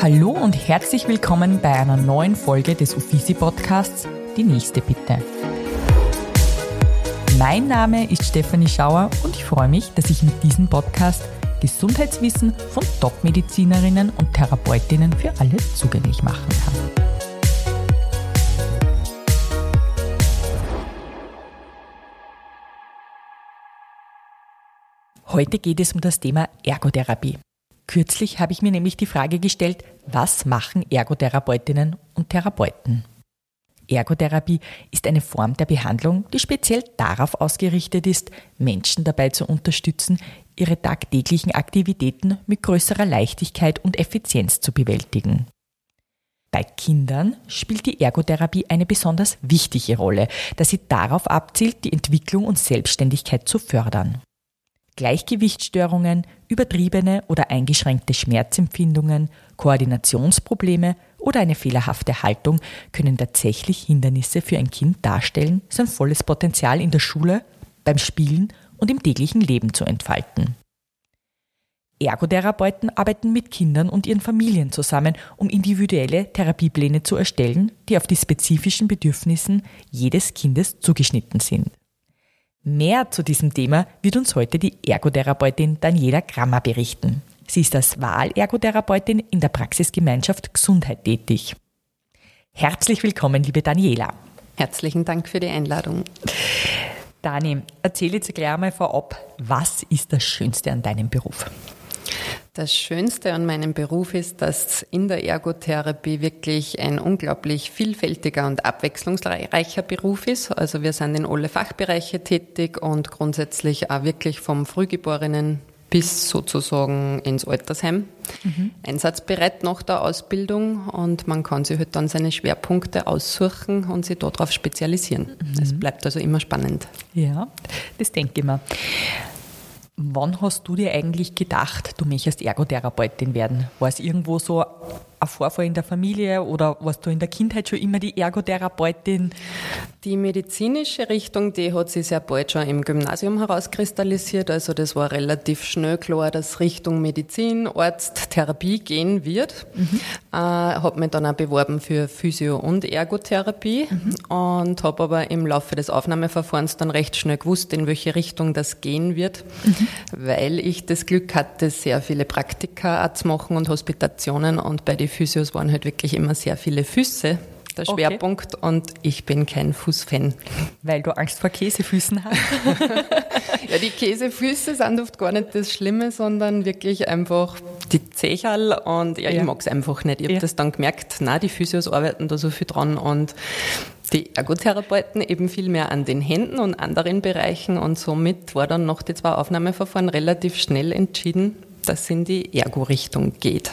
Hallo und herzlich willkommen bei einer neuen Folge des Uffizi Podcasts Die nächste bitte. Mein Name ist Stefanie Schauer und ich freue mich, dass ich mit diesem Podcast Gesundheitswissen von Top-Medizinerinnen und Therapeutinnen für alle zugänglich machen kann. Heute geht es um das Thema Ergotherapie. Kürzlich habe ich mir nämlich die Frage gestellt, was machen Ergotherapeutinnen und Therapeuten? Ergotherapie ist eine Form der Behandlung, die speziell darauf ausgerichtet ist, Menschen dabei zu unterstützen, ihre tagtäglichen Aktivitäten mit größerer Leichtigkeit und Effizienz zu bewältigen. Bei Kindern spielt die Ergotherapie eine besonders wichtige Rolle, da sie darauf abzielt, die Entwicklung und Selbstständigkeit zu fördern. Gleichgewichtsstörungen, übertriebene oder eingeschränkte Schmerzempfindungen, Koordinationsprobleme oder eine fehlerhafte Haltung können tatsächlich Hindernisse für ein Kind darstellen, sein volles Potenzial in der Schule, beim Spielen und im täglichen Leben zu entfalten. Ergotherapeuten arbeiten mit Kindern und ihren Familien zusammen, um individuelle Therapiepläne zu erstellen, die auf die spezifischen Bedürfnissen jedes Kindes zugeschnitten sind. Mehr zu diesem Thema wird uns heute die Ergotherapeutin Daniela Grammer berichten. Sie ist als Wahlergotherapeutin in der Praxisgemeinschaft Gesundheit tätig. Herzlich willkommen, liebe Daniela. Herzlichen Dank für die Einladung. Dani, erzähl jetzt gleich einmal vorab, was ist das Schönste an deinem Beruf? Das Schönste an meinem Beruf ist, dass in der Ergotherapie wirklich ein unglaublich vielfältiger und abwechslungsreicher Beruf ist. Also wir sind in alle Fachbereiche tätig und grundsätzlich auch wirklich vom Frühgeborenen bis sozusagen ins Altersheim mhm. einsatzbereit nach der Ausbildung und man kann sich halt dann seine Schwerpunkte aussuchen und sich darauf spezialisieren. Es mhm. bleibt also immer spannend. Ja, das denke ich mir. Wann hast du dir eigentlich gedacht, du möchtest Ergotherapeutin werden? War es irgendwo so ein Vorfall in der Familie oder warst du in der Kindheit schon immer die Ergotherapeutin? Die medizinische Richtung, die hat sich sehr bald schon im Gymnasium herauskristallisiert. Also das war relativ schnell klar, dass Richtung Medizin, Arzt, Therapie gehen wird. Mhm. Äh, habe mich dann auch beworben für Physio- und Ergotherapie mhm. und habe aber im Laufe des Aufnahmeverfahrens dann recht schnell gewusst, in welche Richtung das gehen wird, mhm. weil ich das Glück hatte, sehr viele Praktika zu machen und Hospitationen und bei den die Physios waren halt wirklich immer sehr viele Füße der Schwerpunkt okay. und ich bin kein Fußfan. Weil du Angst vor Käsefüßen hast? ja, die Käsefüße sind oft gar nicht das Schlimme, sondern wirklich einfach die Zecherl und ja, ja. ich mag es einfach nicht. Ich habe ja. das dann gemerkt, na die Physios arbeiten da so viel dran und die Ergotherapeuten eben viel mehr an den Händen und anderen Bereichen und somit war dann noch die zwei Aufnahmeverfahren relativ schnell entschieden, dass es in die Ergo-Richtung geht.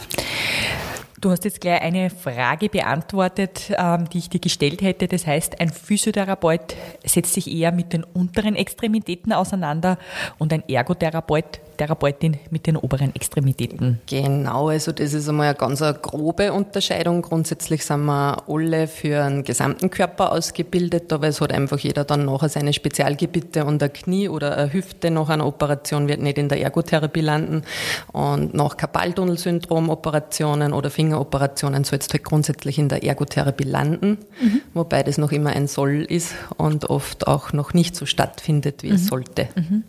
Du hast jetzt gleich eine Frage beantwortet, ähm, die ich dir gestellt hätte. Das heißt, ein Physiotherapeut setzt sich eher mit den unteren Extremitäten auseinander und ein Ergotherapeut Therapeutin mit den oberen Extremitäten. Genau, also das ist einmal eine ganz eine grobe Unterscheidung. Grundsätzlich sind wir alle für einen gesamten Körper ausgebildet, aber es hat einfach jeder dann nachher seine Spezialgebiete und ein Knie oder eine Hüfte nach einer Operation wird nicht in der Ergotherapie landen und nach Kapaltunnelsyndrom-Operationen oder Fingeroperationen soll es halt grundsätzlich in der Ergotherapie landen, mhm. wobei das noch immer ein Soll ist und oft auch noch nicht so stattfindet, wie mhm. es sollte. Mhm.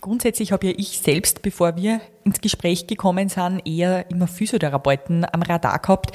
Grundsätzlich habe ja ich selbst, bevor wir ins Gespräch gekommen sind, eher immer Physiotherapeuten am Radar gehabt.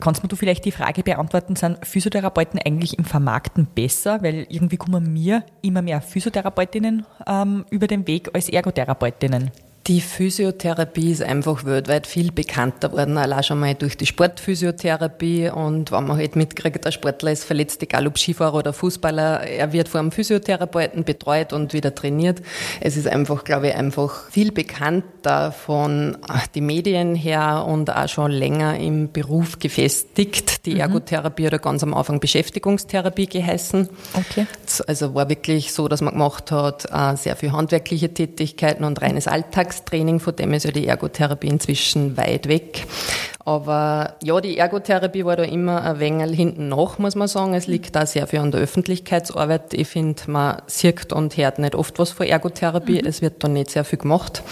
Kannst du vielleicht die Frage beantworten, sind Physiotherapeuten eigentlich im Vermarkten besser? Weil irgendwie kommen mir immer mehr Physiotherapeutinnen ähm, über den Weg als Ergotherapeutinnen. Die Physiotherapie ist einfach weltweit viel bekannter worden, allein schon mal durch die Sportphysiotherapie. Und wenn man halt mitkriegt, der Sportler ist verletzt, egal ob Skifahrer oder Fußballer, er wird vor einem Physiotherapeuten betreut und wieder trainiert. Es ist einfach, glaube ich, einfach viel bekannter von die Medien her und auch schon länger im Beruf gefestigt. Die mhm. Ergotherapie hat ganz am Anfang Beschäftigungstherapie geheißen. Okay. Also war wirklich so, dass man gemacht hat, äh, sehr viel handwerkliche Tätigkeiten und reines Alltags Alltagstraining, von dem ist ja die Ergotherapie inzwischen weit weg. Aber ja, die Ergotherapie war da immer ein wenig hinten nach, muss man sagen. Es liegt da sehr viel an der Öffentlichkeitsarbeit. Ich finde, man sieht und hört nicht oft was von Ergotherapie. Mhm. Es wird da nicht sehr viel gemacht,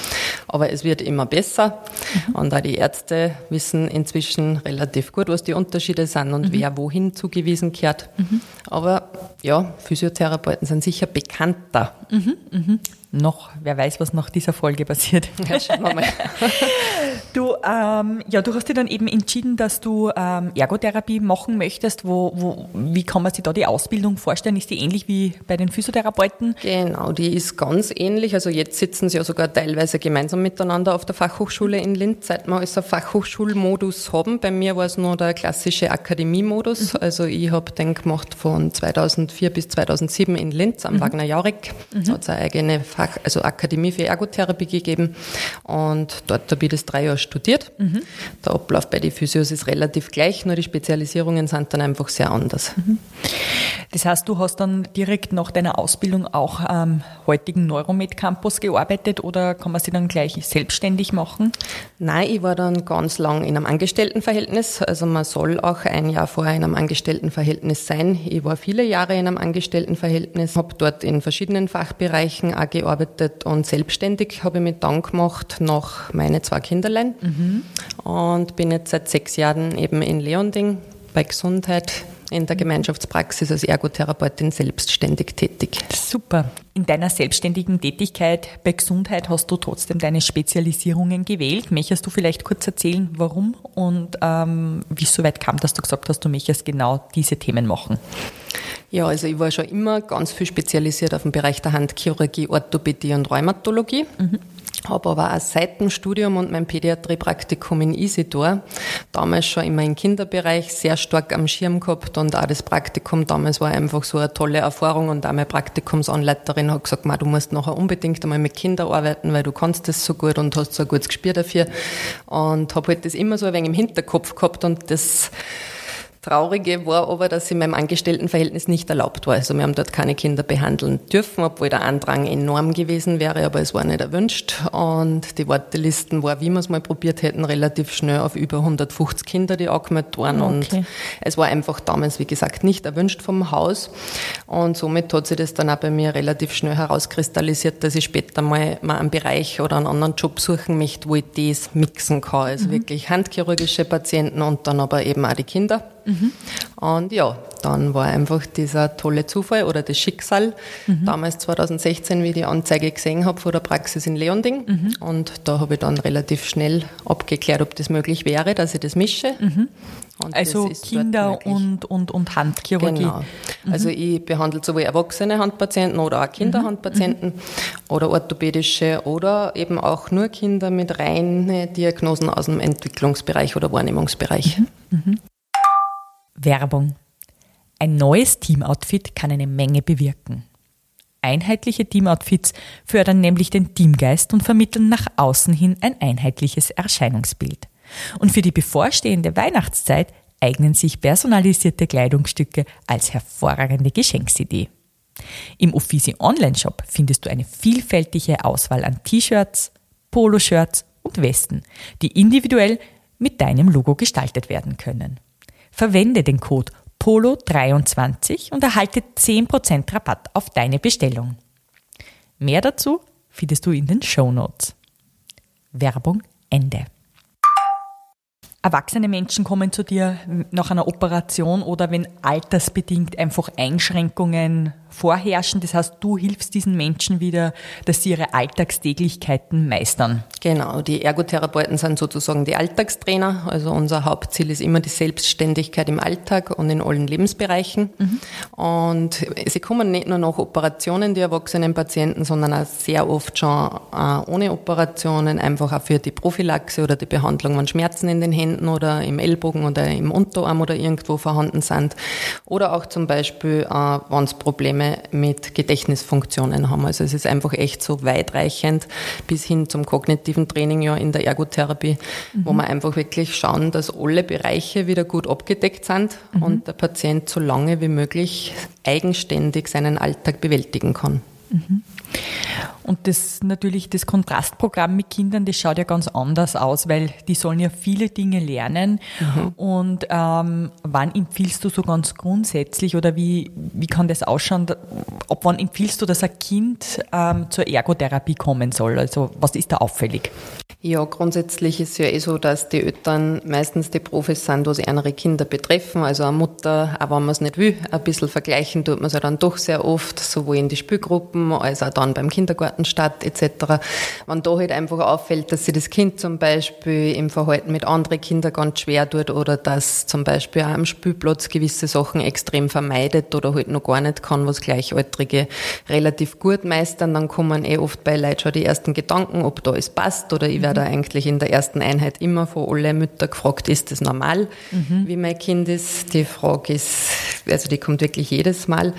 aber es wird immer besser. Mhm. Und auch die Ärzte wissen inzwischen relativ gut, was die Unterschiede sind und mhm. wer wohin zugewiesen gehört. Mhm. Aber ja, Physiotherapeuten sind sicher bekannter. Noch, wer weiß, was nach dieser Folge passiert. Ja, schauen wir mal. du, ähm, ja, du hast dir dann eben entschieden, dass du ähm, Ergotherapie machen möchtest. Wo, wo, wie kann man sich da die Ausbildung vorstellen? Ist die ähnlich wie bei den Physiotherapeuten? Genau, die ist ganz ähnlich. Also jetzt sitzen sie ja sogar teilweise gemeinsam miteinander auf der Fachhochschule in Linz, seit wir also Fachhochschulmodus haben. Bei mir war es nur der klassische Akademiemodus. Mhm. Also ich habe den gemacht von 2004 bis 2007 in Linz am mhm. Wagner Jauregg. Mhm. Da hat es eine eigene Fach Fach, also Akademie für Ergotherapie gegeben und dort habe ich das drei Jahre studiert. Mhm. Der Ablauf bei den Physios ist relativ gleich, nur die Spezialisierungen sind dann einfach sehr anders. Mhm. Das heißt, du hast dann direkt nach deiner Ausbildung auch am heutigen Neuromed Campus gearbeitet oder kann man sie dann gleich selbstständig machen? Nein, ich war dann ganz lang in einem Angestelltenverhältnis. Also man soll auch ein Jahr vorher in einem Angestelltenverhältnis sein. Ich war viele Jahre in einem Angestelltenverhältnis, habe dort in verschiedenen Fachbereichen auch gearbeitet und selbstständig habe ich mich dann gemacht nach meine zwei Kinderlein mhm. und bin jetzt seit sechs Jahren eben in Leonding bei Gesundheit in der Gemeinschaftspraxis als Ergotherapeutin selbstständig tätig. Super. In deiner selbstständigen Tätigkeit bei Gesundheit hast du trotzdem deine Spezialisierungen gewählt. Möchtest du vielleicht kurz erzählen, warum und ähm, wie es so weit kam, dass du gesagt hast, du möchtest genau diese Themen machen? Ja, also ich war schon immer ganz viel spezialisiert auf den Bereich der Handchirurgie, Orthopädie und Rheumatologie. Mhm. Habe aber auch seit dem Studium und meinem Pädiatriepraktikum in Isidor damals schon immer im Kinderbereich sehr stark am Schirm gehabt und auch das Praktikum damals war einfach so eine tolle Erfahrung und auch meine Praktikumsanleiterin hat gesagt, du musst nachher unbedingt einmal mit Kindern arbeiten, weil du kannst das so gut und hast so ein gutes Gespür dafür. Und habe halt das immer so ein wenig im Hinterkopf gehabt und das Traurige war aber, dass in meinem Angestelltenverhältnis nicht erlaubt war. Also wir haben dort keine Kinder behandeln dürfen, obwohl der Andrang enorm gewesen wäre, aber es war nicht erwünscht. Und die Wartelisten war, wie wir es mal probiert hätten, relativ schnell auf über 150 Kinder, die angemeldet waren. Okay. Und es war einfach damals, wie gesagt, nicht erwünscht vom Haus. Und somit hat sich das dann auch bei mir relativ schnell herauskristallisiert, dass ich später mal, mal einen Bereich oder einen anderen Job suchen möchte, wo ich das mixen kann. Also mhm. wirklich handchirurgische Patienten und dann aber eben auch die Kinder. Mhm. Und ja, dann war einfach dieser tolle Zufall oder das Schicksal. Mhm. Damals 2016, wie ich die Anzeige gesehen habe vor der Praxis in Leonding. Mhm. Und da habe ich dann relativ schnell abgeklärt, ob das möglich wäre, dass ich das mische. Mhm. also Kinder und, und, und Handchirurgie. Genau. Mhm. Also ich behandle sowohl erwachsene Handpatienten oder auch Kinderhandpatienten mhm. oder orthopädische oder eben auch nur Kinder mit reinen Diagnosen aus dem Entwicklungsbereich oder Wahrnehmungsbereich. Werbung. Ein neues Teamoutfit kann eine Menge bewirken. Einheitliche Teamoutfits fördern nämlich den Teamgeist und vermitteln nach außen hin ein einheitliches Erscheinungsbild. Und für die bevorstehende Weihnachtszeit eignen sich personalisierte Kleidungsstücke als hervorragende Geschenksidee. Im Offici Online Shop findest du eine vielfältige Auswahl an T-Shirts, Poloshirts und Westen, die individuell mit deinem Logo gestaltet werden können. Verwende den Code POLO23 und erhalte 10% Rabatt auf deine Bestellung. Mehr dazu findest du in den Show Notes. Werbung Ende. Erwachsene Menschen kommen zu dir nach einer Operation oder wenn altersbedingt einfach Einschränkungen vorherrschen. Das heißt, du hilfst diesen Menschen wieder, dass sie ihre Alltagstäglichkeiten meistern. Genau, die Ergotherapeuten sind sozusagen die Alltagstrainer. Also unser Hauptziel ist immer die Selbstständigkeit im Alltag und in allen Lebensbereichen. Mhm. Und sie kommen nicht nur nach Operationen, die erwachsenen Patienten, sondern auch sehr oft schon ohne Operationen, einfach auch für die Prophylaxe oder die Behandlung von Schmerzen in den Händen oder im Ellbogen oder im Unterarm oder irgendwo vorhanden sind. Oder auch zum Beispiel, wenn es Probleme mit Gedächtnisfunktionen haben. Also es ist einfach echt so weitreichend bis hin zum kognitiven Training ja in der Ergotherapie, mhm. wo wir einfach wirklich schauen, dass alle Bereiche wieder gut abgedeckt sind mhm. und der Patient so lange wie möglich eigenständig seinen Alltag bewältigen kann. Mhm. Und das natürlich das Kontrastprogramm mit Kindern, das schaut ja ganz anders aus, weil die sollen ja viele Dinge lernen. Mhm. Und ähm, wann empfiehlst du so ganz grundsätzlich oder wie, wie kann das ausschauen? Ab wann empfiehlst du, dass ein Kind ähm, zur Ergotherapie kommen soll? Also was ist da auffällig? Ja, grundsätzlich ist es ja eh so, dass die Eltern meistens die Profis sind, wo sie andere Kinder betreffen. Also eine Mutter, auch wenn man es nicht will, ein bisschen vergleichen tut man es ja dann doch sehr oft, sowohl in die Spielgruppen als auch dann beim Kindergartenstart etc. Wenn da halt einfach auffällt, dass sich das Kind zum Beispiel im Verhalten mit anderen Kindern ganz schwer tut oder dass zum Beispiel auch am Spielplatz gewisse Sachen extrem vermeidet oder halt noch gar nicht kann, was Gleichaltrige relativ gut meistern, dann kommen eh oft bei Leuten schon die ersten Gedanken, ob da es passt oder ich werde eigentlich in der ersten Einheit immer von allen Müttern gefragt, ist das normal, mhm. wie mein Kind ist. Die Frage ist, also die kommt wirklich jedes Mal.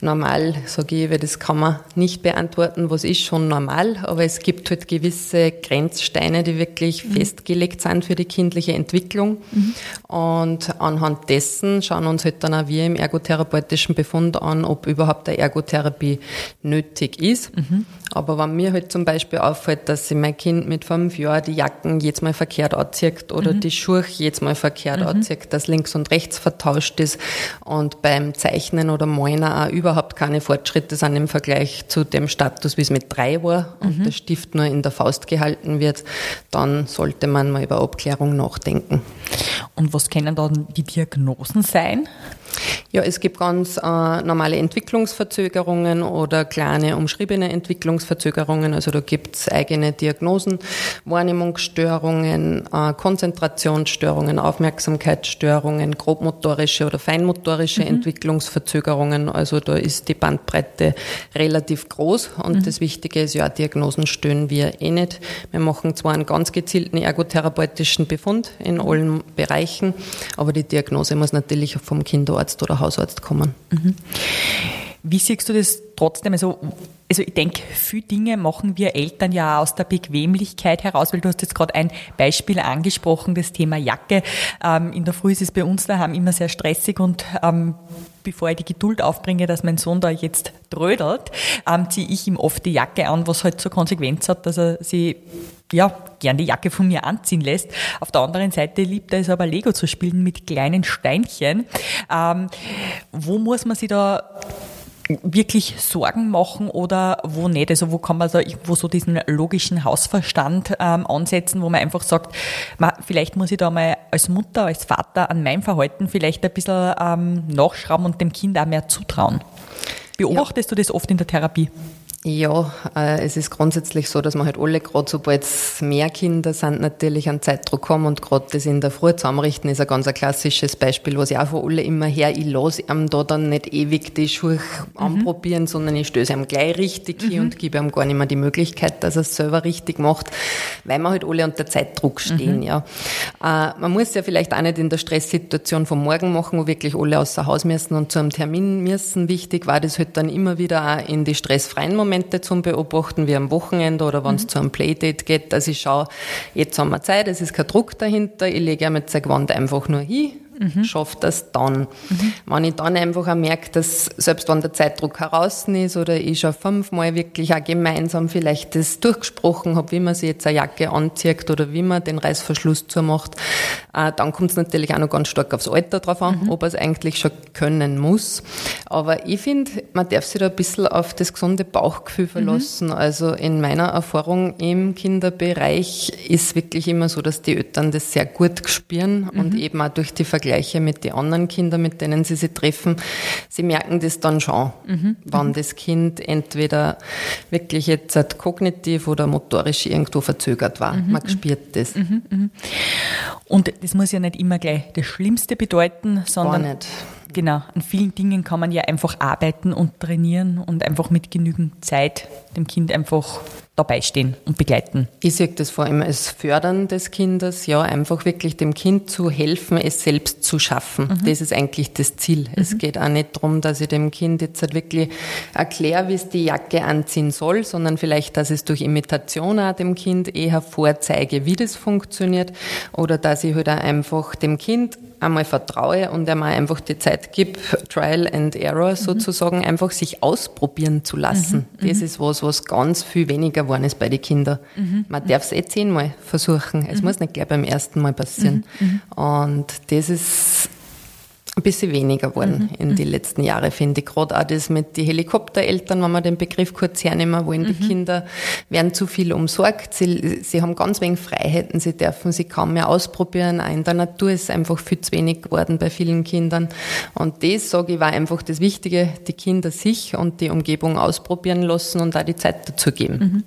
Normal, sage ich, weil das kann man nicht beantworten, was ist schon normal, aber es gibt halt gewisse Grenzsteine, die wirklich mhm. festgelegt sind für die kindliche Entwicklung. Mhm. Und anhand dessen schauen uns halt dann auch wir im ergotherapeutischen Befund an, ob überhaupt eine Ergotherapie nötig ist. Mhm. Aber wenn mir halt zum Beispiel auffällt, dass sich mein Kind mit fünf Jahren die Jacken jetzt mal verkehrt anzieht oder mhm. die Schuhe jetzt mal verkehrt mhm. anzieht, dass links und rechts vertauscht ist und beim Zeichnen oder Malen auch überhaupt keine Fortschritte sind im Vergleich zu dem Status, wie es mit drei war und mhm. der Stift nur in der Faust gehalten wird, dann sollte man mal über Abklärung nachdenken. Und was können dann die Diagnosen sein? Ja, es gibt ganz äh, normale Entwicklungsverzögerungen oder kleine umschriebene Entwicklungsverzögerungen. Also da gibt's eigene Diagnosen, Wahrnehmungsstörungen, äh, Konzentrationsstörungen, Aufmerksamkeitsstörungen, grobmotorische oder feinmotorische mhm. Entwicklungsverzögerungen. Also da ist die Bandbreite relativ groß und mhm. das Wichtige ist ja, Diagnosen stellen wir eh nicht. Wir machen zwar einen ganz gezielten ergotherapeutischen Befund in allen Bereichen, aber die Diagnose muss natürlich vom Kinderarzt oder Hausarzt kommen. Mhm. Wie siehst du das trotzdem? Also, also ich denke, viele Dinge machen wir Eltern ja aus der Bequemlichkeit heraus, weil du hast jetzt gerade ein Beispiel angesprochen, das Thema Jacke. Ähm, in der Früh ist es bei uns daheim immer sehr stressig und ähm, bevor ich die Geduld aufbringe, dass mein Sohn da jetzt trödelt, ähm, ziehe ich ihm oft die Jacke an, was halt zur Konsequenz hat, dass er sie ja, gern die Jacke von mir anziehen lässt. Auf der anderen Seite liebt er es aber Lego zu spielen mit kleinen Steinchen. Ähm, wo muss man sich da wirklich Sorgen machen oder wo nicht? Also wo kann man da wo so diesen logischen Hausverstand ähm, ansetzen, wo man einfach sagt, man, vielleicht muss ich da mal als Mutter, als Vater an meinem Verhalten vielleicht ein bisschen ähm, nachschrauben und dem Kind auch mehr zutrauen. Beobachtest ja. du das oft in der Therapie? Ja, äh, es ist grundsätzlich so, dass man halt alle, gerade sobald es mehr Kinder sind, natürlich einen Zeitdruck haben und gerade das in der Früh zusammenrichten ist ein ganz ein klassisches Beispiel, was ich auch von alle immer her, ich lasse ihm da dann nicht ewig die Schuhe mhm. anprobieren, sondern ich stöße ihm gleich richtig mhm. hin und gebe ihm gar nicht mehr die Möglichkeit, dass er es selber richtig macht, weil wir halt alle unter Zeitdruck stehen, mhm. ja. Äh, man muss ja vielleicht auch nicht in der Stresssituation vom Morgen machen, wo wirklich alle außer Haus müssen und zu einem Termin müssen. Wichtig war das halt dann immer wieder auch in die stressfreien Momente Momente zum Beobachten, wie am Wochenende oder wenn es mhm. zu einem Playdate geht, dass ich schaue, jetzt haben wir Zeit, es ist kein Druck dahinter, ich lege einmal meine Gewand einfach nur hin, mhm. schafft das dann. Mhm. Wenn ich dann einfach auch merke, dass selbst wenn der Zeitdruck heraus ist oder ich schon fünfmal wirklich auch gemeinsam vielleicht das durchgesprochen habe, wie man sich jetzt eine Jacke anzieht oder wie man den Reißverschluss zumacht, äh, dann kommt es natürlich auch noch ganz stark aufs Alter drauf an, mhm. ob er es eigentlich schon können muss. Aber ich finde, man darf sich da ein bisschen auf das gesunde Bauchgefühl mhm. verlassen. Mhm. Also in meiner Erfahrung im Kinderbereich ist wirklich immer so, dass die Eltern das sehr gut spüren und mhm. eben auch durch die Vergleiche Vergleiche mit den anderen Kindern, mit denen sie sich treffen, sie merken das dann schon, mhm. wann das Kind entweder wirklich jetzt halt kognitiv oder motorisch irgendwo verzögert war. Mhm. Man spürt das. Mhm, mhm. Und das muss ja nicht immer gleich das Schlimmste bedeuten, sondern. Genau, an vielen Dingen kann man ja einfach arbeiten und trainieren und einfach mit genügend Zeit dem Kind einfach dabei stehen und begleiten? Ich sehe das vor allem als Fördern des Kindes, ja, einfach wirklich dem Kind zu helfen, es selbst zu schaffen. Mhm. Das ist eigentlich das Ziel. Mhm. Es geht auch nicht darum, dass ich dem Kind jetzt halt wirklich erkläre, wie es die Jacke anziehen soll, sondern vielleicht, dass es durch Imitation auch dem Kind eher vorzeige, wie das funktioniert oder dass ich halt auch einfach dem Kind einmal vertraue und einmal einfach die Zeit gebe, Trial and Error mhm. sozusagen, einfach sich ausprobieren zu lassen. Mhm. Das mhm. ist was, was ganz viel weniger geworden ist bei den Kindern. Mhm. Man darf es eh zehnmal versuchen. Es mhm. muss nicht gleich beim ersten Mal passieren. Mhm. Und das ist ein bisschen weniger geworden mhm. in den mhm. letzten Jahren, finde ich. Gerade auch das mit den Helikoptereltern, wenn wir den Begriff kurz hernehmen wollen, mhm. die Kinder werden zu viel umsorgt. Sie, sie haben ganz wenig Freiheiten, sie dürfen sich kaum mehr ausprobieren. Auch in der Natur ist einfach viel zu wenig geworden bei vielen Kindern. Und das, sage ich, war einfach das Wichtige, die Kinder sich und die Umgebung ausprobieren lassen und auch die Zeit dazu geben. Mhm.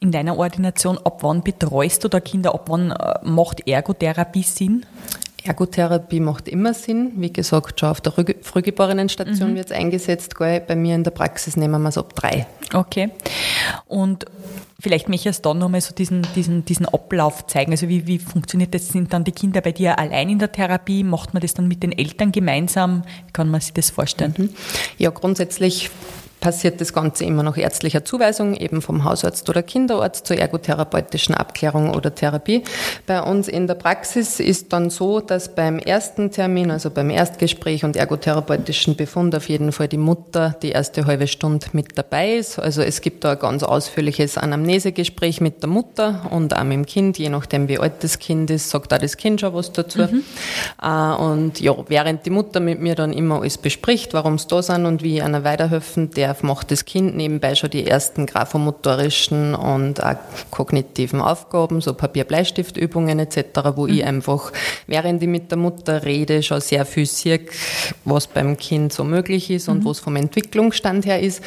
In deiner Ordination, ab wann betreust du da Kinder? Ab wann äh, macht Ergotherapie Sinn? Ergotherapie macht immer Sinn. Wie gesagt, schon auf der Frühgeborenenstation mhm. wird es eingesetzt. Bei mir in der Praxis nehmen wir es ab drei. Okay. Und vielleicht möchtest du da nochmal so diesen, diesen, diesen Ablauf zeigen. Also wie, wie funktioniert das? Sind dann die Kinder bei dir allein in der Therapie? Macht man das dann mit den Eltern gemeinsam? Wie kann man sich das vorstellen? Mhm. Ja, grundsätzlich passiert das Ganze immer nach ärztlicher Zuweisung, eben vom Hausarzt oder Kinderarzt zur ergotherapeutischen Abklärung oder Therapie. Bei uns in der Praxis ist dann so, dass beim ersten Termin, also beim Erstgespräch und ergotherapeutischen Befund auf jeden Fall die Mutter die erste halbe Stunde mit dabei ist. Also es gibt da ein ganz ausführliches Anamnesegespräch mit der Mutter und auch mit dem Kind, je nachdem wie alt das Kind ist, sagt auch das Kind schon was dazu. Mhm. Äh, und ja, während die Mutter mit mir dann immer alles bespricht, warum es da sind und wie einer weiterhelfen, der darf, macht das Kind nebenbei schon die ersten graphomotorischen und auch kognitiven Aufgaben, so Papier-Bleistift-Übungen etc., wo mhm. ich einfach, während ich mit der Mutter rede, schon sehr viel sehe, was beim Kind so möglich ist und mhm. was vom Entwicklungsstand her ist.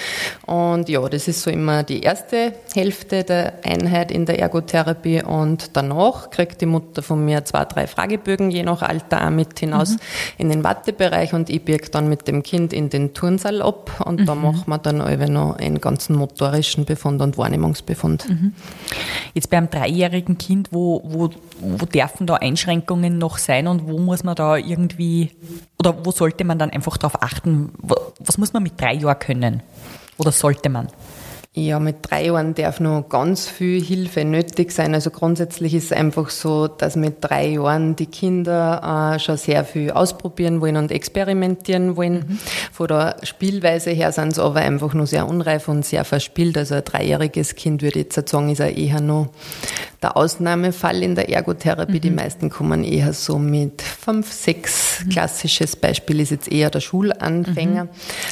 Und ja, das ist so immer die erste Hälfte der Einheit in der Ergotherapie und danach kriegt die Mutter von mir zwei, drei Fragebögen, je nach Alter auch mit hinaus mhm. in den Wartebereich und ich birge dann mit dem Kind in den Turnsaal ab und mhm. da machen wir wir dann alle noch einen ganzen motorischen Befund und Wahrnehmungsbefund. Mhm. Jetzt beim dreijährigen Kind, wo, wo, wo dürfen da Einschränkungen noch sein und wo muss man da irgendwie, oder wo sollte man dann einfach darauf achten, was muss man mit drei Jahren können? Oder sollte man? Ja, mit drei Jahren darf noch ganz viel Hilfe nötig sein. Also grundsätzlich ist es einfach so, dass mit drei Jahren die Kinder äh, schon sehr viel ausprobieren wollen und experimentieren wollen. Mhm. Von der Spielweise her sind sie aber einfach nur sehr unreif und sehr verspielt. Also ein dreijähriges Kind würde ich jetzt sagen, ist er eher noch der Ausnahmefall in der Ergotherapie. Mhm. Die meisten kommen eher so mit fünf, sechs. Mhm. Klassisches Beispiel ist jetzt eher der Schulanfänger. Mhm.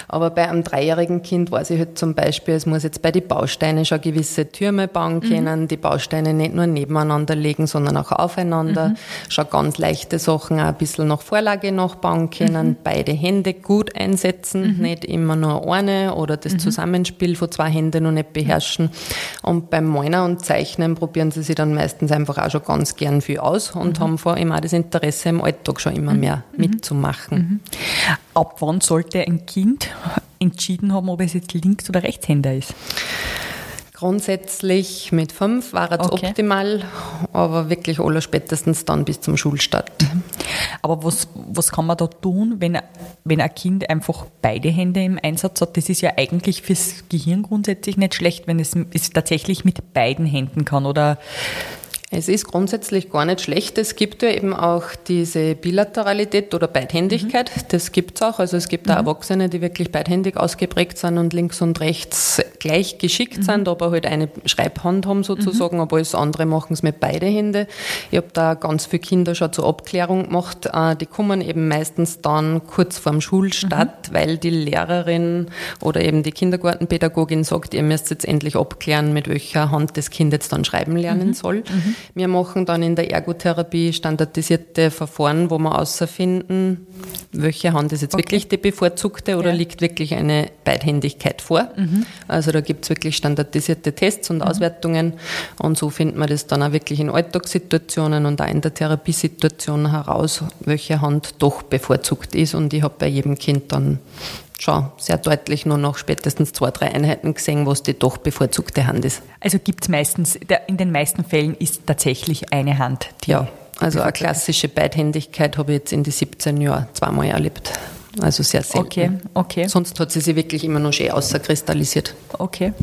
Aber bei einem dreijährigen Kind weiß ich halt zum Beispiel, es muss jetzt bei den Bausteinen schon gewisse Türme bauen mhm. können, die Bausteine nicht nur nebeneinander legen, sondern auch aufeinander. Mhm. Schon ganz leichte Sachen auch ein bisschen nach Vorlage nachbauen können, mhm. beide Hände gut einsetzen, nicht immer nur eine oder das Zusammenspiel von zwei Händen noch nicht beherrschen. Und beim Moiner und Zeichnen probieren sie sich sich dann meistens einfach auch schon ganz gern viel aus und mhm. haben vor allem auch das Interesse im Alltag schon immer mhm. mehr mhm. mitzumachen. Mhm. Ab wann sollte ein Kind entschieden haben, ob es jetzt Links- oder Rechtshänder ist? Grundsätzlich mit fünf war es okay. optimal, aber wirklich aller spätestens dann bis zum Schulstart. Mhm. Aber was, was kann man da tun, wenn, wenn ein Kind einfach beide Hände im Einsatz hat? Das ist ja eigentlich fürs Gehirn grundsätzlich nicht schlecht, wenn es, es tatsächlich mit beiden Händen kann. Oder es ist grundsätzlich gar nicht schlecht. Es gibt ja eben auch diese Bilateralität oder Beidhändigkeit. Mhm. Das gibt es auch. Also es gibt mhm. auch Erwachsene, die wirklich beidhändig ausgeprägt sind und links und rechts gleich geschickt mhm. sind, aber halt eine Schreibhand haben sozusagen, mhm. aber alles andere machen es mit beide Hände. Ich habe da ganz viele Kinder schon zur Abklärung gemacht. Äh, die kommen eben meistens dann kurz vorm Schulstart, mhm. weil die Lehrerin oder eben die Kindergartenpädagogin sagt, ihr müsst jetzt endlich abklären, mit welcher Hand das Kind jetzt dann schreiben lernen mhm. soll. Wir machen dann in der Ergotherapie standardisierte Verfahren, wo wir außerfinden, welche Hand ist jetzt okay. wirklich die bevorzugte oder ja. liegt wirklich eine Beidhändigkeit vor. Mhm. Also da gibt es wirklich standardisierte Tests und mhm. Auswertungen und so findet man das dann auch wirklich in Alltagssituationen und auch in der Therapiesituation heraus, welche Hand doch bevorzugt ist und ich habe bei jedem Kind dann schon sehr deutlich nur noch spätestens zwei, drei Einheiten gesehen, was die doch bevorzugte Hand ist. Also gibt es meistens, in den meisten Fällen ist tatsächlich eine Hand. Die ja, also eine klassische Beidhändigkeit habe ich jetzt in die 17 Jahren zweimal erlebt. Also sehr selten. Okay, okay. Sonst hat sie sich wirklich immer noch schön außerkristallisiert. Okay.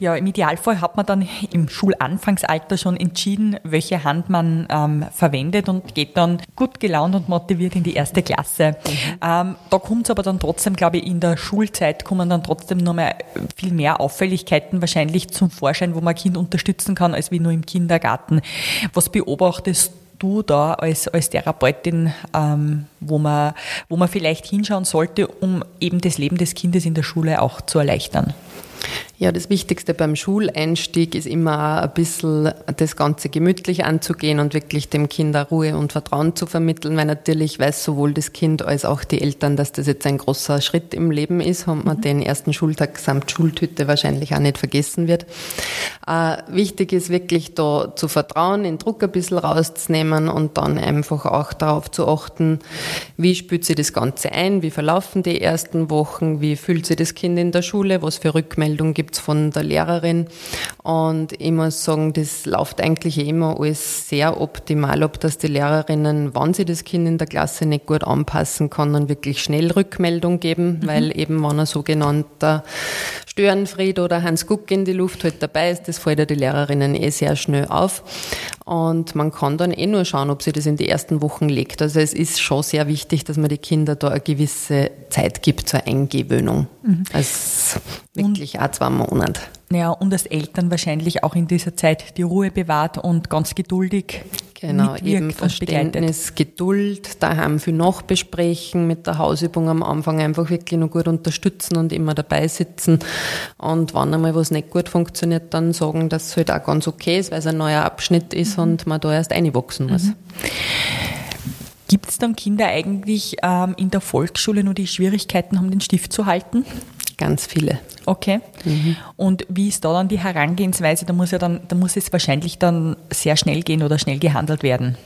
Ja, im Idealfall hat man dann im Schulanfangsalter schon entschieden, welche Hand man ähm, verwendet und geht dann gut gelaunt und motiviert in die erste Klasse. Mhm. Ähm, da kommt es aber dann trotzdem, glaube ich, in der Schulzeit kommen dann trotzdem noch mal viel mehr Auffälligkeiten wahrscheinlich zum Vorschein, wo man Kind unterstützen kann, als wie nur im Kindergarten. Was beobachtest du da als, als Therapeutin, ähm, wo, man, wo man vielleicht hinschauen sollte, um eben das Leben des Kindes in der Schule auch zu erleichtern? Ja, das Wichtigste beim Schuleinstieg ist immer ein bisschen das Ganze gemütlich anzugehen und wirklich dem Kind Ruhe und Vertrauen zu vermitteln, weil natürlich weiß sowohl das Kind als auch die Eltern, dass das jetzt ein großer Schritt im Leben ist und man mhm. den ersten Schultag samt Schultüte wahrscheinlich auch nicht vergessen wird. Äh, wichtig ist wirklich da zu vertrauen, den Druck ein bisschen rauszunehmen und dann einfach auch darauf zu achten, wie spürt sie das Ganze ein, wie verlaufen die ersten Wochen, wie fühlt sich das Kind in der Schule, was für Rückmeldung gibt gibt's von der Lehrerin. Und ich muss sagen, das läuft eigentlich immer alles sehr optimal, ob das die Lehrerinnen, wann sie das Kind in der Klasse nicht gut anpassen kann, dann wirklich schnell Rückmeldung geben, mhm. weil eben, wenn ein sogenannter Störenfried oder Hans Guck in die Luft halt dabei ist, das fällt ja die Lehrerinnen eh sehr schnell auf. Und man kann dann eh nur schauen, ob sie das in die ersten Wochen legt. Also es ist schon sehr wichtig, dass man die Kinder da eine gewisse Zeit gibt zur Eingewöhnung. Mhm. Also wirklich und, auch zwei Monate. Ja, und als Eltern wahrscheinlich auch in dieser Zeit die Ruhe bewahrt und ganz geduldig Genau, eben Verständnis, Geduld, daheim viel nachbesprechen, mit der Hausübung am Anfang einfach wirklich noch gut unterstützen und immer dabei sitzen. Und wenn einmal was nicht gut funktioniert, dann sagen, dass es halt auch ganz okay ist, weil es ein neuer Abschnitt ist mhm. und man da erst einwachsen muss. Mhm. Gibt es dann Kinder eigentlich ähm, in der Volksschule nur die Schwierigkeiten haben, den Stift zu halten? Ganz viele. Okay. Mhm. Und wie ist da dann die Herangehensweise? Da muss ja dann, da muss es wahrscheinlich dann sehr schnell gehen oder schnell gehandelt werden.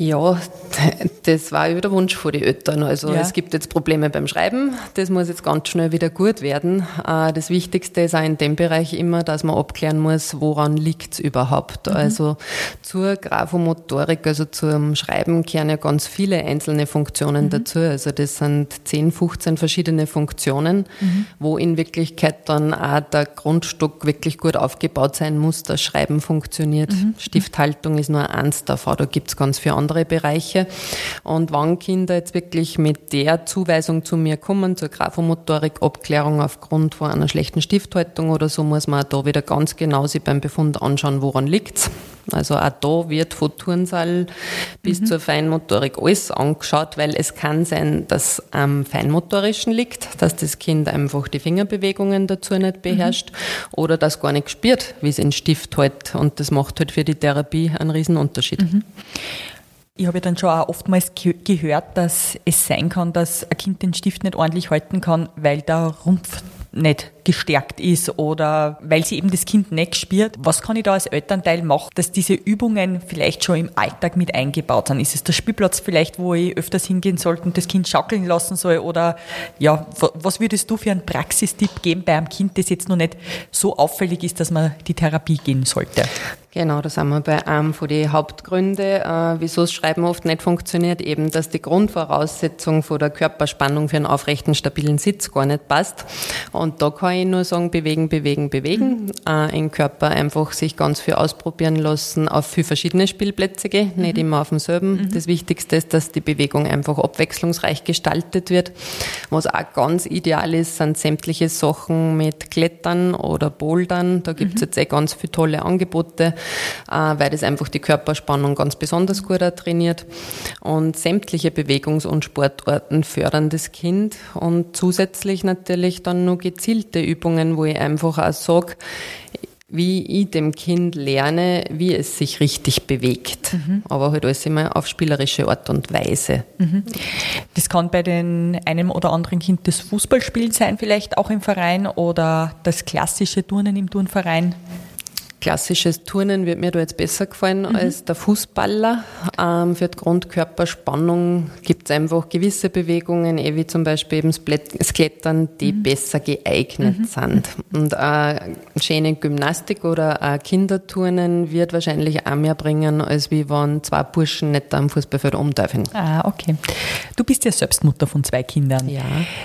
Ja, das war über der Wunsch von den Eltern. Also ja. es gibt jetzt Probleme beim Schreiben, das muss jetzt ganz schnell wieder gut werden. Äh, das Wichtigste ist auch in dem Bereich immer, dass man abklären muss, woran liegt es überhaupt. Mhm. Also zur Graphomotorik, also zum Schreiben kehren ja ganz viele einzelne Funktionen mhm. dazu. Also das sind 10, 15 verschiedene Funktionen, mhm. wo in Wirklichkeit dann auch der Grundstock wirklich gut aufgebaut sein muss, dass Schreiben funktioniert. Mhm. Stifthaltung ist nur eins davon, da gibt es ganz viele andere andere Bereiche. Und wenn Kinder jetzt wirklich mit der Zuweisung zu mir kommen, zur Graphomotorik, Abklärung aufgrund von einer schlechten Stifthaltung oder so, muss man da wieder ganz genau sich beim Befund anschauen, woran liegt's. Also auch da wird von Turnsaal bis mhm. zur Feinmotorik alles angeschaut, weil es kann sein, dass am Feinmotorischen liegt, dass das Kind einfach die Fingerbewegungen dazu nicht beherrscht mhm. oder das gar nicht spürt, wie es in Stift hält. Und das macht halt für die Therapie einen riesen Unterschied. Mhm. Ich habe dann schon auch oftmals gehört, dass es sein kann, dass ein Kind den Stift nicht ordentlich halten kann, weil der Rumpf nicht gestärkt ist oder weil sie eben das Kind nicht spürt. Was kann ich da als Elternteil machen, dass diese Übungen vielleicht schon im Alltag mit eingebaut sind? Ist es der Spielplatz vielleicht, wo ich öfters hingehen sollte und das Kind schaukeln lassen soll? Oder ja, was würdest du für einen Praxistipp geben bei einem Kind, das jetzt noch nicht so auffällig ist, dass man die Therapie gehen sollte? Genau, da sind wir bei einem von den Hauptgründen, äh, wieso das Schreiben oft nicht funktioniert, eben, dass die Grundvoraussetzung von der Körperspannung für einen aufrechten, stabilen Sitz gar nicht passt. Und da kann ich nur sagen, bewegen, bewegen, bewegen. Mhm. Äh, Im Körper einfach sich ganz viel ausprobieren lassen, auf viel verschiedene Spielplätze gehen, mhm. nicht immer auf demselben. Mhm. Das Wichtigste ist, dass die Bewegung einfach abwechslungsreich gestaltet wird. Was auch ganz ideal ist, sind sämtliche Sachen mit Klettern oder Bouldern. Da gibt's mhm. jetzt eh ganz viele tolle Angebote äh, weil das einfach die Körperspannung ganz besonders gut trainiert. Und sämtliche Bewegungs- und Sportarten fördern das Kind und zusätzlich natürlich dann nur gezielte Übungen, wo ich einfach auch sage, wie ich dem Kind lerne, wie es sich richtig bewegt. Mhm. Aber halt alles immer auf spielerische Art und Weise. Mhm. Das kann bei den einem oder anderen Kind das Fußballspielen sein, vielleicht auch im Verein oder das klassische Turnen im Turnverein. Klassisches Turnen wird mir da jetzt besser gefallen mhm. als der Fußballer. Ähm, für die Grundkörperspannung gibt es einfach gewisse Bewegungen, eh wie zum Beispiel eben das Klettern, die mhm. besser geeignet mhm. sind. Und äh, schöne Gymnastik oder äh, Kinderturnen wird wahrscheinlich auch mehr bringen, als wie wenn zwei Burschen nicht am Fußballfeld umdürfen. Ah, okay. Du bist ja selbst Mutter von zwei Kindern. Ja.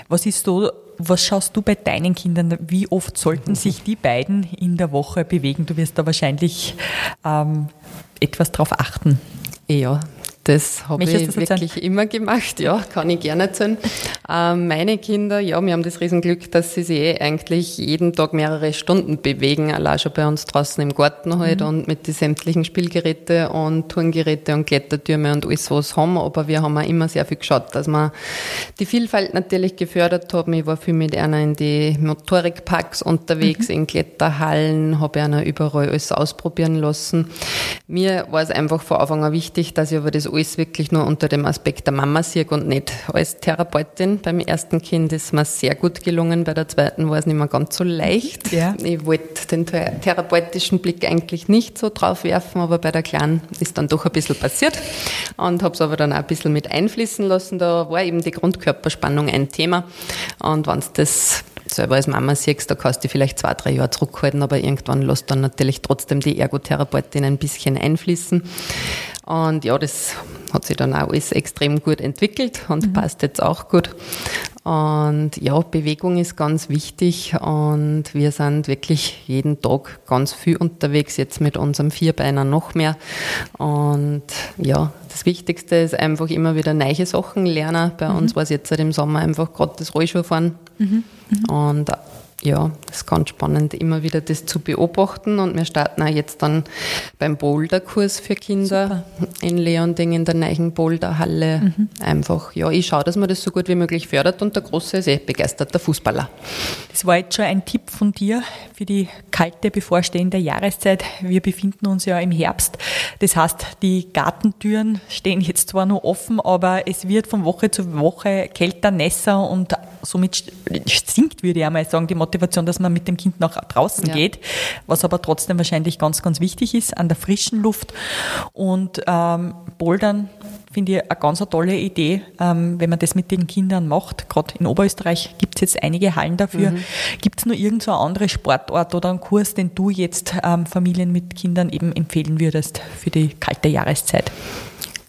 Was ist so was schaust du bei deinen Kindern? Wie oft sollten sich die beiden in der Woche bewegen? Du wirst da wahrscheinlich ähm, etwas drauf achten. Ja, das habe ich das wirklich immer gemacht, ja, kann ich gerne erzählen. Ähm, meine Kinder, ja, wir haben das Riesenglück, dass sie sich eh eigentlich jeden Tag mehrere Stunden bewegen, allein schon bei uns draußen im Garten halt mhm. und mit den sämtlichen Spielgeräte und Turngeräte und Klettertürme und alles was haben. Aber wir haben auch immer sehr viel geschaut, dass wir die Vielfalt natürlich gefördert haben. Ich war viel mit einer in die Motorikparks unterwegs, mhm. in Kletterhallen, habe einer überall alles ausprobieren lassen. Mir war es einfach von Anfang an wichtig, dass ich aber das alles wirklich nur unter dem Aspekt der Mama sehe und nicht als Therapeutin. Beim ersten Kind ist mir sehr gut gelungen, bei der zweiten war es nicht mehr ganz so leicht. Ja. Ich wollte den therapeutischen Blick eigentlich nicht so drauf werfen, aber bei der Kleinen ist dann doch ein bisschen passiert und habe es aber dann auch ein bisschen mit einfließen lassen. Da war eben die Grundkörperspannung ein Thema und wenn es das selber als Mama siehst, da kannst du vielleicht zwei, drei Jahre zurückhalten, aber irgendwann lässt dann natürlich trotzdem die Ergotherapeutin ein bisschen einfließen. Und ja, das hat sich dann auch alles extrem gut entwickelt und mhm. passt jetzt auch gut. Und ja, Bewegung ist ganz wichtig und wir sind wirklich jeden Tag ganz viel unterwegs, jetzt mit unserem Vierbeiner noch mehr. Und ja, das Wichtigste ist einfach immer wieder neue Sachen lernen. Bei mhm. uns war es jetzt seit dem Sommer einfach gerade das Rollschuhfahren. Mhm. Mhm. Und ja, es ist ganz spannend, immer wieder das zu beobachten. Und wir starten auch jetzt dann beim Boulder-Kurs für Kinder Super. in Leonding in der neuen Boulderhalle. Mhm. Einfach, ja, ich schaue, dass man das so gut wie möglich fördert. Und der Große ist eh begeisterter Fußballer. Das war jetzt schon ein Tipp von dir für die kalte bevorstehende Jahreszeit. Wir befinden uns ja im Herbst. Das heißt, die Gartentüren stehen jetzt zwar noch offen, aber es wird von Woche zu Woche kälter, nässer und somit sinkt, würde ich einmal sagen, die Motivation, dass man mit dem Kind nach draußen ja. geht, was aber trotzdem wahrscheinlich ganz, ganz wichtig ist, an der frischen Luft. Und ähm, Bouldern finde ich eine ganz eine tolle Idee, ähm, wenn man das mit den Kindern macht. Gerade in Oberösterreich gibt es jetzt einige Hallen dafür. Mhm. Gibt es nur irgendeine so andere Sportart oder einen Kurs, den du jetzt ähm, Familien mit Kindern eben empfehlen würdest für die kalte Jahreszeit?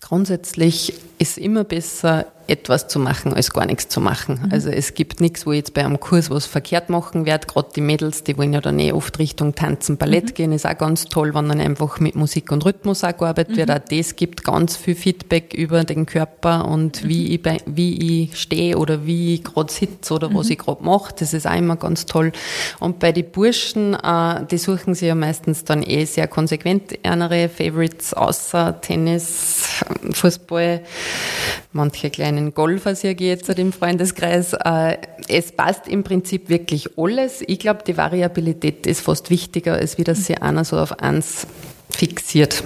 Grundsätzlich ist immer besser, etwas zu machen, als gar nichts zu machen. Mhm. Also es gibt nichts, wo ich jetzt bei einem Kurs was verkehrt machen werde. Gerade die Mädels, die wollen ja dann eh oft Richtung Tanzen, Ballett mhm. gehen, ist auch ganz toll, wenn dann einfach mit Musik und Rhythmus auch gearbeitet mhm. wird. Auch das gibt ganz viel Feedback über den Körper und mhm. wie ich, bei, wie ich stehe oder wie ich gerade sitze oder was mhm. ich gerade mache. Das ist auch immer ganz toll. Und bei den Burschen, äh, die suchen sich ja meistens dann eh sehr konsequent andere Favorites außer Tennis, Fußball, manche kleine einen Golfer sehr jetzt im Freundeskreis. Äh, es passt im Prinzip wirklich alles. Ich glaube, die Variabilität ist fast wichtiger, als wie das sie einer so auf eins fixiert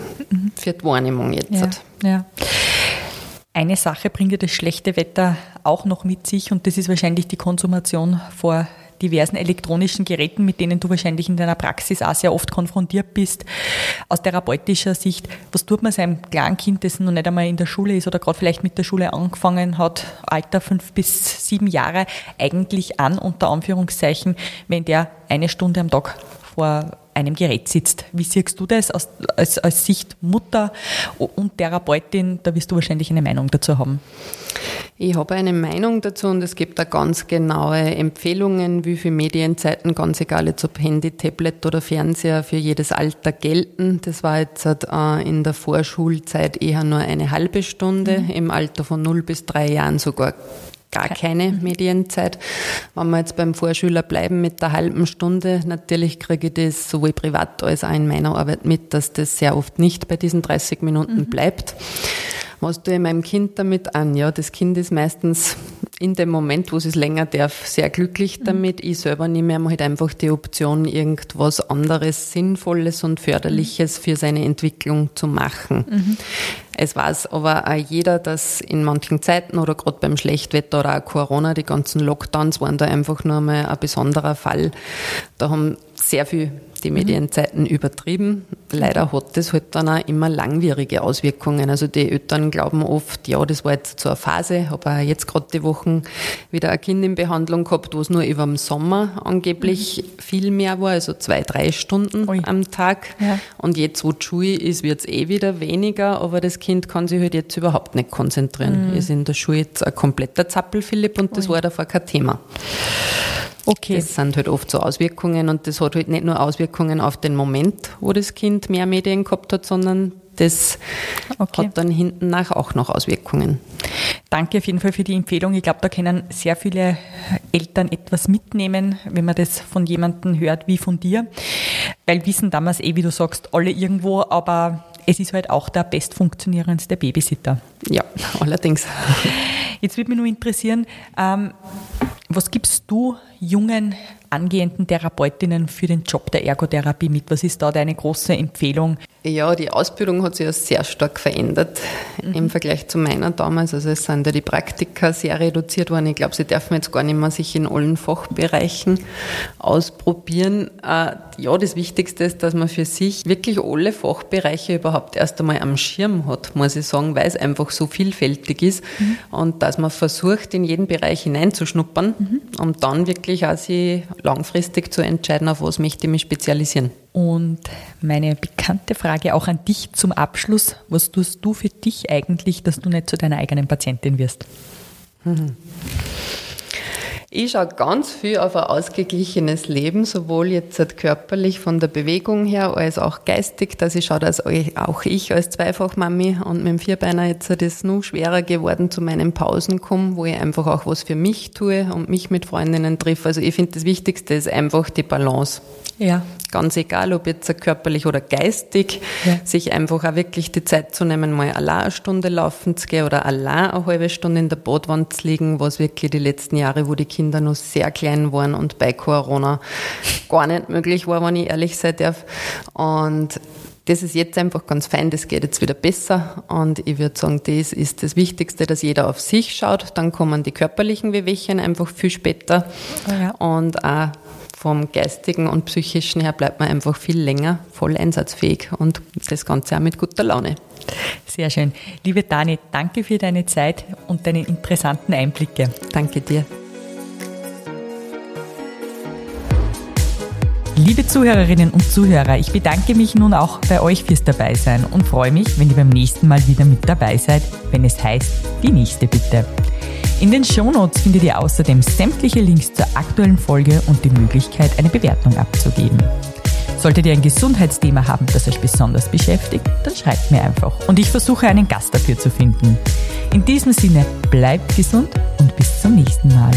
für die Wahrnehmung jetzt. Ja, ja. Eine Sache bringt ja das schlechte Wetter auch noch mit sich und das ist wahrscheinlich die Konsumation vor diversen elektronischen Geräten, mit denen du wahrscheinlich in deiner Praxis auch sehr oft konfrontiert bist. Aus therapeutischer Sicht, was tut man seinem Kleinkind, das noch nicht einmal in der Schule ist oder gerade vielleicht mit der Schule angefangen hat, Alter fünf bis sieben Jahre, eigentlich an, unter Anführungszeichen, wenn der eine Stunde am Tag vor einem Gerät sitzt. Wie siehst du das als, als, als Sicht Mutter und Therapeutin? Da wirst du wahrscheinlich eine Meinung dazu haben. Ich habe eine Meinung dazu und es gibt da ganz genaue Empfehlungen, wie viele Medienzeiten, ganz egal jetzt ob Handy, Tablet oder Fernseher, für jedes Alter gelten. Das war jetzt äh, in der Vorschulzeit eher nur eine halbe Stunde, mhm. im Alter von 0 bis 3 Jahren sogar gar keine Medienzeit. Wenn wir jetzt beim Vorschüler bleiben mit der halben Stunde, natürlich kriege ich das sowohl privat als auch in meiner Arbeit mit, dass das sehr oft nicht bei diesen 30 Minuten mhm. bleibt. Was tue ich meinem Kind damit an? Ja, das Kind ist meistens in dem Moment, wo es länger darf, sehr glücklich mhm. damit. Ich selber nehme ihm halt einfach die Option, irgendwas anderes Sinnvolles und Förderliches für seine Entwicklung zu machen. Mhm. Es weiß aber auch jeder, dass in manchen Zeiten oder gerade beim Schlechtwetter oder auch Corona, die ganzen Lockdowns waren da einfach nur mal ein besonderer Fall. Da haben sehr viel die Medienzeiten übertrieben. Leider hat das halt dann auch immer langwierige Auswirkungen. Also die Eltern glauben oft, ja, das war jetzt so eine Phase. Habe auch jetzt gerade die Wochen wieder ein Kind in Behandlung gehabt, wo es nur über den Sommer angeblich mhm. viel mehr war, also zwei, drei Stunden Ui. am Tag. Ja. Und jetzt, wo die Schule ist, wird es eh wieder weniger, aber das Kind kann sich halt jetzt überhaupt nicht konzentrieren. Mhm. Ist in der Schule jetzt ein kompletter Zappel, Philipp, und das Ui. war davor kein Thema. Okay. Das sind halt oft so Auswirkungen und das hat halt nicht nur Auswirkungen auf den Moment, wo das Kind mehr Medien gehabt hat, sondern das okay. hat dann hinten nach auch noch Auswirkungen. Danke auf jeden Fall für die Empfehlung. Ich glaube, da können sehr viele Eltern etwas mitnehmen, wenn man das von jemandem hört wie von dir. Weil wissen damals eh, wie du sagst, alle irgendwo, aber es ist halt auch der bestfunktionierendste Babysitter. Ja, allerdings. Jetzt würde mich nur interessieren, ähm, was gibst du jungen angehenden Therapeutinnen für den Job der Ergotherapie mit? Was ist da deine große Empfehlung? Ja, die Ausbildung hat sich ja sehr stark verändert mhm. im Vergleich zu meiner damals. Also es sind ja die Praktika sehr reduziert worden. Ich glaube, sie dürfen jetzt gar nicht mehr sich in allen Fachbereichen ausprobieren. Äh, ja, das Wichtigste ist, dass man für sich wirklich alle Fachbereiche überhaupt erst einmal am Schirm hat, muss ich sagen, weil es einfach so vielfältig ist mhm. und dass man versucht, in jeden Bereich hineinzuschnuppern, mhm. um dann wirklich auch sich langfristig zu entscheiden, auf was möchte ich mich spezialisieren. Und meine bekannte Frage auch an dich zum Abschluss. Was tust du für dich eigentlich, dass du nicht zu deiner eigenen Patientin wirst? Mhm. Ich schaue ganz viel auf ein ausgeglichenes Leben, sowohl jetzt körperlich von der Bewegung her als auch geistig, dass ich schaue, dass auch ich als Zweifachmami und mit dem Vierbeiner jetzt das nur schwerer geworden zu meinen Pausen komme, wo ich einfach auch was für mich tue und mich mit Freundinnen treffe. Also ich finde das Wichtigste ist einfach die Balance. Ja. Ganz egal, ob jetzt körperlich oder geistig, ja. sich einfach auch wirklich die Zeit zu nehmen, mal allein eine Stunde laufen zu gehen oder allein eine halbe Stunde in der Badwand zu liegen, was wirklich die letzten Jahre, wo die Kinder noch sehr klein waren und bei Corona gar nicht möglich war, wenn ich ehrlich sein darf. Und das ist jetzt einfach ganz fein, das geht jetzt wieder besser und ich würde sagen, das ist das Wichtigste, dass jeder auf sich schaut, dann kommen die körperlichen Wehwehchen einfach viel später oh ja. und auch vom geistigen und psychischen her bleibt man einfach viel länger voll einsatzfähig und das Ganze auch mit guter Laune. Sehr schön. Liebe Dani, danke für deine Zeit und deine interessanten Einblicke. Danke dir. Liebe Zuhörerinnen und Zuhörer, ich bedanke mich nun auch bei euch fürs Dabeisein und freue mich, wenn ihr beim nächsten Mal wieder mit dabei seid, wenn es heißt, die nächste bitte. In den Shownotes findet ihr außerdem sämtliche Links zur aktuellen Folge und die Möglichkeit, eine Bewertung abzugeben. Solltet ihr ein Gesundheitsthema haben, das euch besonders beschäftigt, dann schreibt mir einfach und ich versuche einen Gast dafür zu finden. In diesem Sinne, bleibt gesund und bis zum nächsten Mal.